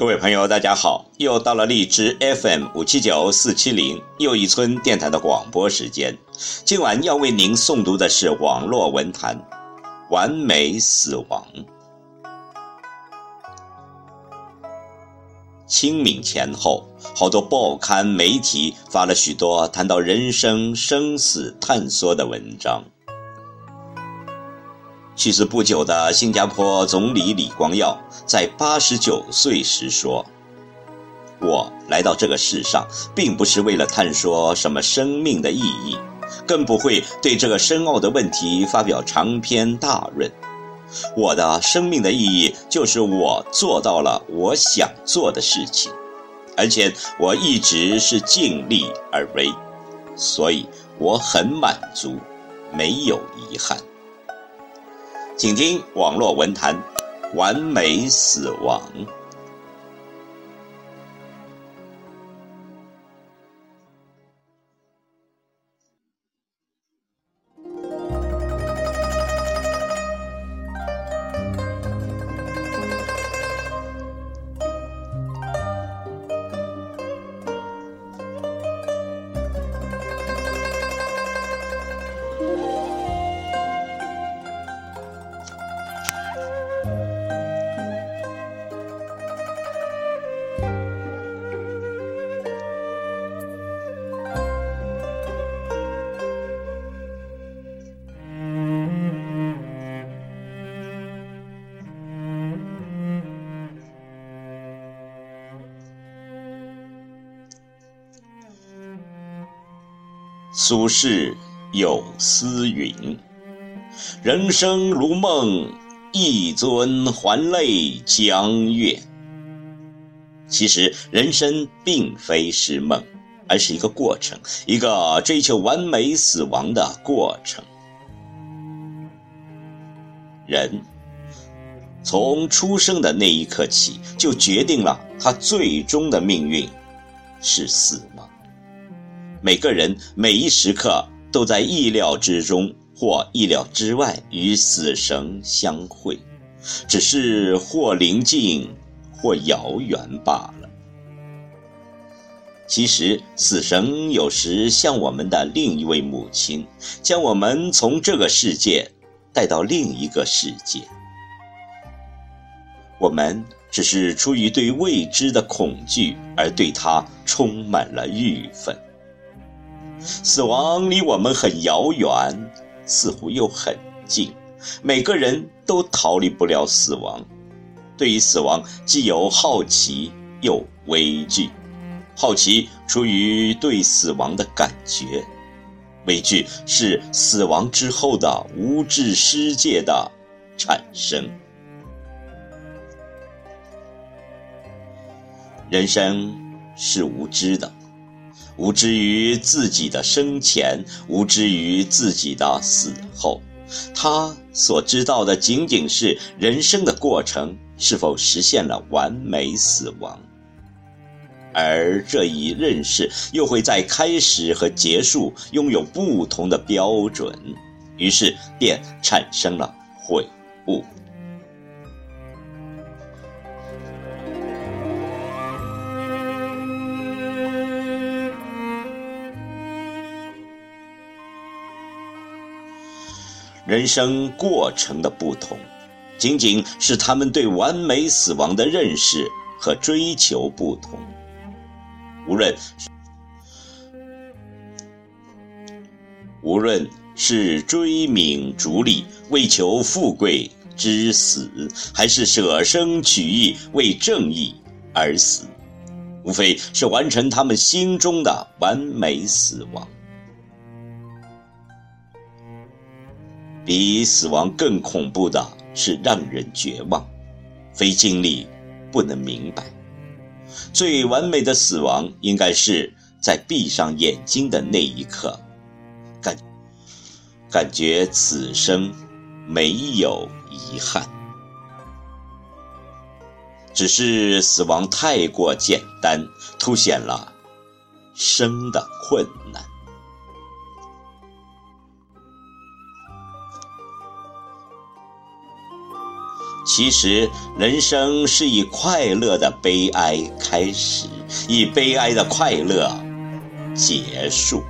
各位朋友，大家好！又到了荔枝 FM 五七九四七零又一村电台的广播时间。今晚要为您诵读的是网络文坛《完美死亡》。清明前后，好多报刊媒体发了许多谈到人生生死探索的文章。去世不久的新加坡总理李光耀在八十九岁时说：“我来到这个世上，并不是为了探索什么生命的意义，更不会对这个深奥的问题发表长篇大论。我的生命的意义就是我做到了我想做的事情，而且我一直是尽力而为，所以我很满足，没有遗憾。”请听网络文坛，《完美死亡》。苏轼有诗云：“人生如梦，一尊还酹江月。”其实，人生并非是梦，而是一个过程，一个追求完美死亡的过程。人从出生的那一刻起，就决定了他最终的命运是死亡。每个人每一时刻都在意料之中或意料之外与死神相会，只是或临近或遥远罢了。其实，死神有时像我们的另一位母亲，将我们从这个世界带到另一个世界。我们只是出于对未知的恐惧而对它充满了郁愤。死亡离我们很遥远，似乎又很近。每个人都逃离不了死亡。对于死亡，既有好奇，又畏惧。好奇出于对死亡的感觉，畏惧是死亡之后的无知世界的产生。人生是无知的。无知于自己的生前，无知于自己的死后，他所知道的仅仅是人生的过程是否实现了完美死亡，而这一认识又会在开始和结束拥有不同的标准，于是便产生了悔悟。人生过程的不同，仅仅是他们对完美死亡的认识和追求不同。无论无论是追名逐利为求富贵之死，还是舍生取义为正义而死，无非是完成他们心中的完美死亡。比死亡更恐怖的是让人绝望，非经历不能明白。最完美的死亡，应该是在闭上眼睛的那一刻，感感觉此生没有遗憾。只是死亡太过简单，凸显了生的困难。其实，人生是以快乐的悲哀开始，以悲哀的快乐结束。